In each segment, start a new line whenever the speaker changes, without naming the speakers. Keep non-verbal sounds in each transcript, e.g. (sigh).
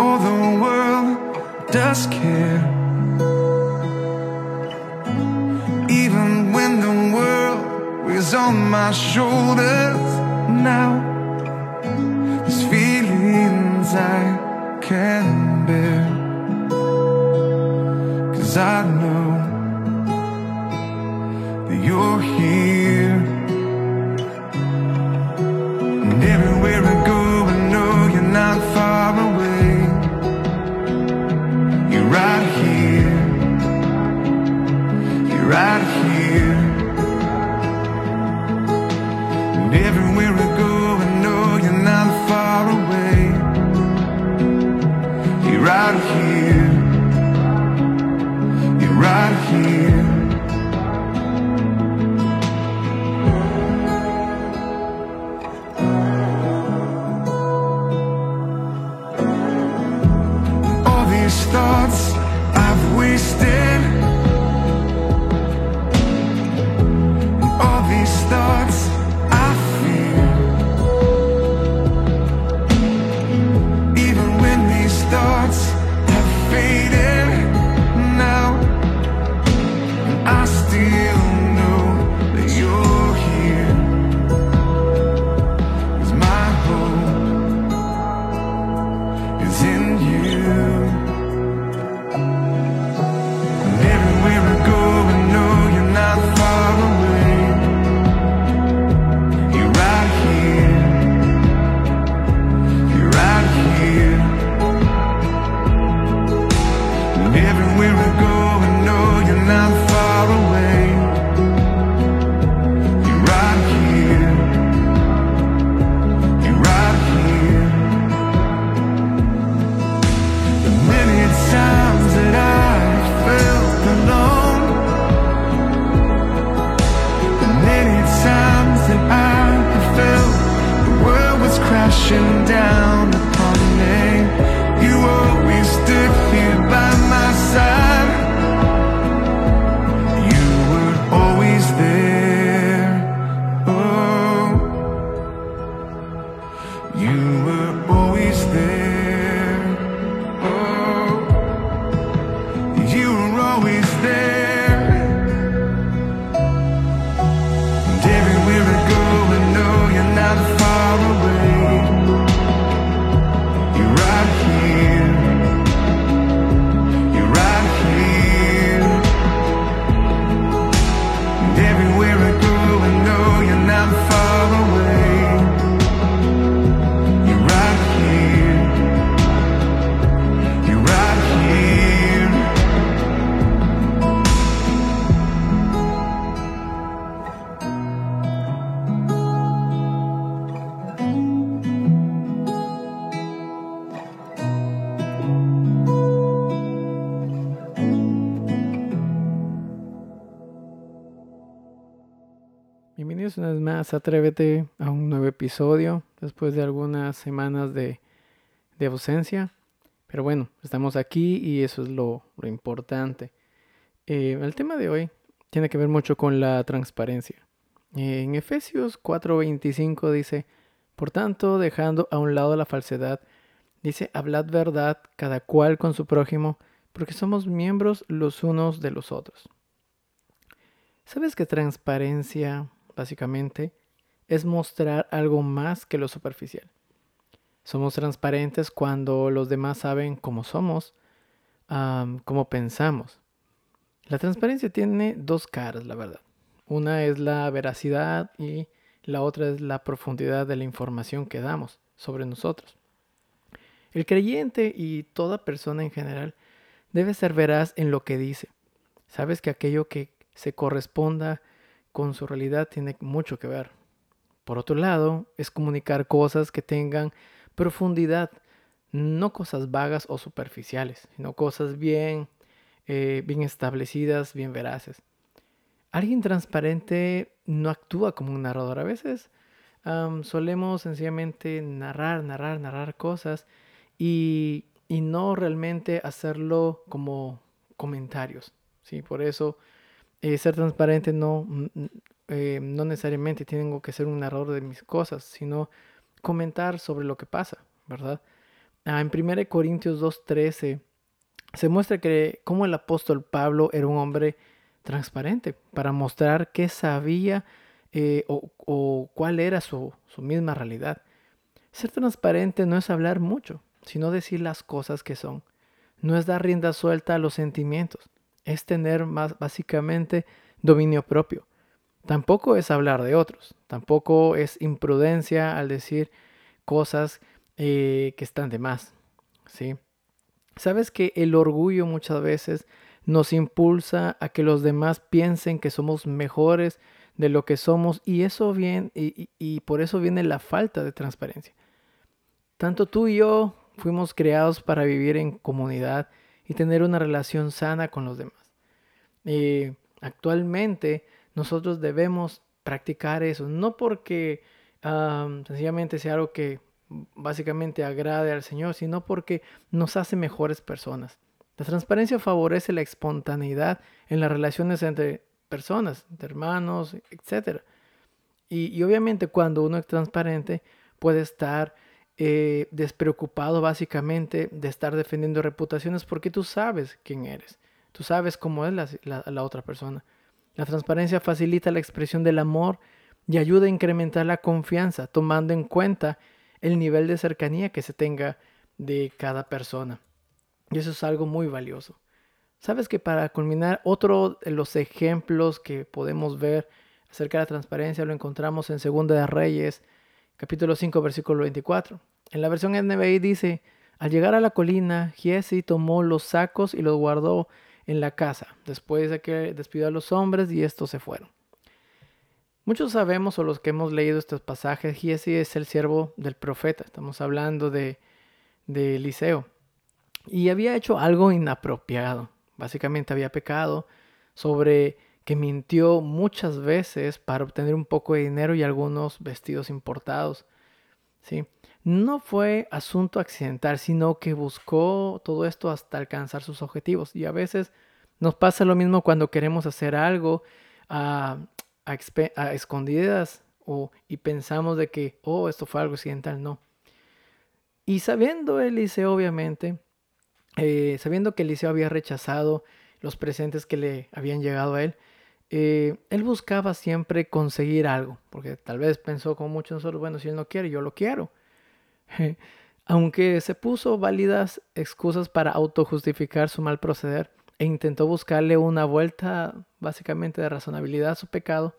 All the world does care. Even when the world is on my shoulders now, there's feelings I can bear. Cause I know that you're here.
one una vez más, atrévete a un nuevo episodio después de algunas semanas de, ausencia. Pero bueno, estamos aquí y eso es lo, importante. Eh, el tema de hoy tiene que ver mucho con la transparencia. En Efesios 4:25 dice, por tanto, dejando a un lado la falsedad, dice, hablad verdad cada cual con su prójimo, porque somos miembros los unos de los otros. ¿Sabes que transparencia, básicamente, es mostrar algo más que lo superficial? Somos transparentes cuando los demás saben cómo somos, cómo pensamos. La transparencia tiene dos caras, la verdad. Una es la veracidad y la otra es la profundidad de la información que damos sobre nosotros. El creyente y toda persona en general debe ser veraz en lo que dice. Sabes que aquello que se corresponda con su realidad tiene mucho que ver. Por otro lado, es comunicar cosas que tengan profundidad, no cosas vagas o superficiales, sino cosas bien, eh, bien establecidas, bien veraces. Alguien transparente no actúa como un narrador. A veces solemos sencillamente narrar, narrar, narrar cosas y, y, no realmente hacerlo como comentarios. ¿sí? Por eso eh, ser transparente no, eh, no necesariamente tengo que ser un narrador de mis cosas, sino comentar sobre lo que pasa, ¿verdad? Ah, en 1 Corintios 2.13 se muestra que como el apóstol Pablo era un hombre transparente para mostrar qué sabía eh, o, cuál era su, su misma realidad. Ser transparente no es hablar mucho, sino decir las cosas que son. No es dar rienda suelta a los sentimientos, es tener más básicamente dominio propio. Tampoco es hablar de otros, tampoco es imprudencia al decir cosas eh, que están de más. ¿sí? Sabes que el orgullo muchas veces nos impulsa a que los demás piensen que somos mejores de lo que somos y eso viene y, y por eso viene la falta de transparencia. Tanto tú y yo fuimos creados para vivir en comunidad y tener una relación sana con los demás. Eh, actualmente nosotros debemos practicar eso, no porque sencillamente sea algo que básicamente agrade al Señor, sino porque nos hace mejores personas. La transparencia favorece la espontaneidad en las relaciones entre personas, hermanos, etc. Y, obviamente cuando uno es transparente puede estar eh, despreocupado básicamente de estar defendiendo reputaciones porque tú sabes quién eres, tú sabes cómo es la, la otra persona. La transparencia facilita la expresión del amor y ayuda a incrementar la confianza, tomando en cuenta el nivel de cercanía que se tenga de cada persona. Y eso es algo muy valioso. Sabes que para culminar, otro de los ejemplos que podemos ver acerca de la transparencia lo encontramos en Segunda de Reyes, capítulo 5, versículo 24. En la versión NBI dice, al llegar a la colina, Giesi tomó los sacos y los guardó en la casa, después de que despidió a los hombres y estos se fueron. Muchos sabemos, o los que hemos leído estos pasajes, Giesi es el siervo del profeta, estamos hablando de, de Eliseo, y había hecho algo inapropiado, básicamente había pecado sobre que mintió muchas veces para obtener un poco de dinero y algunos vestidos importados. ¿sí? No fue asunto accidental, sino que buscó todo esto hasta alcanzar sus objetivos. Y a veces nos pasa lo mismo cuando queremos hacer algo a, escondidas o, y pensamos de que, oh, esto fue algo accidental. No. Y sabiendo Eliseo, obviamente, eh, sabiendo que Eliseo había rechazado los presentes que le habían llegado a él, eh, él buscaba siempre conseguir algo, porque tal vez pensó como muchos nosotros, bueno, si él no quiere, yo lo quiero. (laughs) Aunque se puso válidas excusas para autojustificar su mal proceder e intentó buscarle una vuelta básicamente de razonabilidad a su pecado,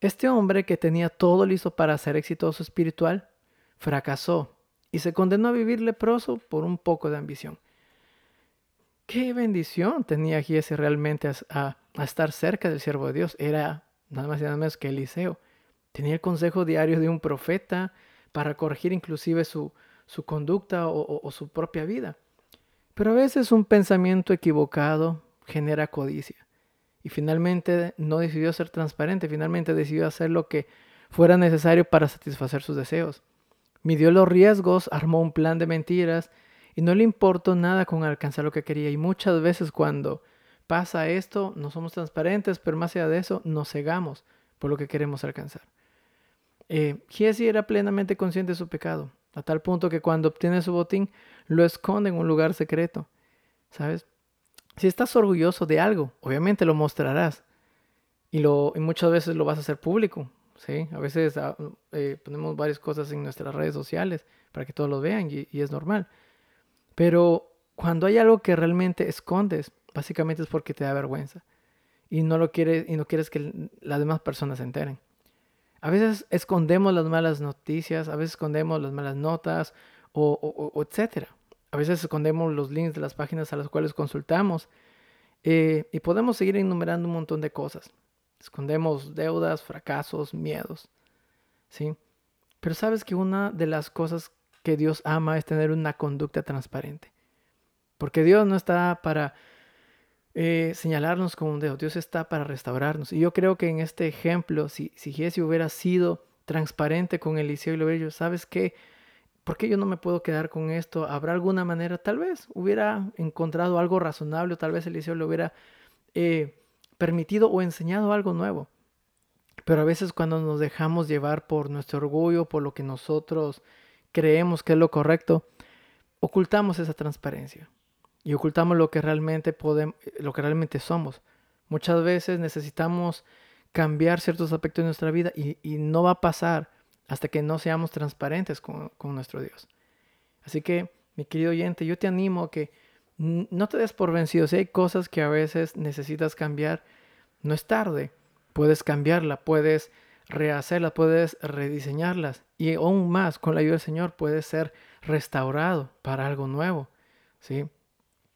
este hombre que tenía todo listo para ser exitoso espiritual, fracasó y se condenó a vivir leproso por un poco de ambición. Qué bendición tenía Giese realmente a, estar cerca del siervo de Dios. Era nada más y nada menos que Eliseo. Tenía el consejo diario de un profeta, para corregir inclusive su, su conducta o, su propia vida. Pero a veces un pensamiento equivocado genera codicia. Y finalmente no decidió ser transparente, finalmente decidió hacer lo que fuera necesario para satisfacer sus deseos. Midió los riesgos, armó un plan de mentiras y no le importó nada con alcanzar lo que quería. Y muchas veces cuando pasa esto, no somos transparentes, pero más allá de eso, nos cegamos por lo que queremos alcanzar. Eh, era plenamente consciente de su pecado, a tal punto que cuando obtiene su botín lo esconde en un lugar secreto. ¿Sabes? Si estás orgulloso de algo, obviamente lo mostrarás. Y, lo, y muchas veces lo vas a hacer público. ¿sí? A veces ah, eh, ponemos varias cosas en nuestras redes sociales para que todos lo vean y es normal. Pero cuando hay algo que realmente escondes, básicamente es porque te da vergüenza. Y no lo quieres, y no quieres que las demás personas se enteren. A veces escondemos las malas noticias, a veces escondemos las malas notas o, etcétera. A veces escondemos los links de las páginas a las cuales consultamos eh, y podemos seguir enumerando un montón de cosas. escondemos deudas, fracasos, miedos, ¿sí? Pero sabes que una de las cosas que Dios ama es tener una conducta transparente. Porque Dios no está para eh, señalarnos con un dedo, Dios está para restaurarnos. Y yo creo que en este ejemplo, si, si Jesse hubiera sido transparente con Eliseo y lo hubiera ¿sabes qué? ¿Por qué yo no me puedo quedar con esto? ¿Habrá alguna manera? Tal vez hubiera encontrado algo razonable, tal vez Eliseo le hubiera eh, permitido o enseñado algo nuevo. Pero a veces cuando nos dejamos llevar por nuestro orgullo, por lo que nosotros creemos que es lo correcto, ocultamos esa transparencia y ocultamos lo que realmente podemos, lo que realmente somos. Muchas veces necesitamos cambiar ciertos aspectos de nuestra vida y, no va a pasar hasta que no seamos transparentes con, con, nuestro Dios. Así que, mi querido oyente, yo te animo a que no te des por vencido. Si hay cosas que a veces necesitas cambiar, no es tarde. Puedes cambiarla, puedes rehacerlas, puedes rediseñarlas y aún más con la ayuda del Señor puedes ser restaurado para algo nuevo. ¿sí?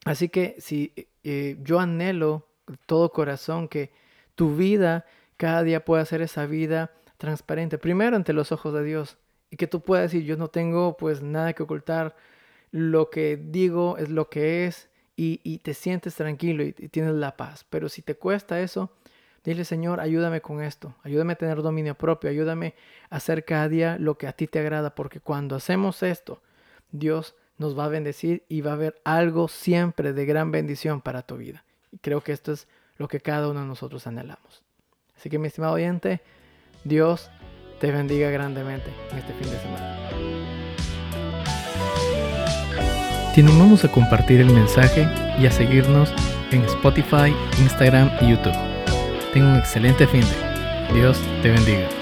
Así que si eh, yo anhelo todo corazón que tu vida cada día pueda ser esa vida transparente, primero ante los ojos de Dios y que tú puedas decir, yo no tengo pues nada que ocultar, lo que digo es lo que es y, te sientes tranquilo y, tienes la paz. Pero si te cuesta eso, dile Señor, ayúdame con esto, ayúdame a tener dominio propio, ayúdame a hacer cada día lo que a ti te agrada, porque cuando hacemos esto, Dios nos va a bendecir y va a haber algo siempre de gran bendición para tu vida. Y creo que esto es lo que cada uno de nosotros anhelamos. Así que mi estimado oyente, Dios te bendiga grandemente en este fin de semana.
Te a compartir el mensaje y a seguirnos en Spotify, Instagram y YouTube. Tenga un excelente fin de. Dios te bendiga.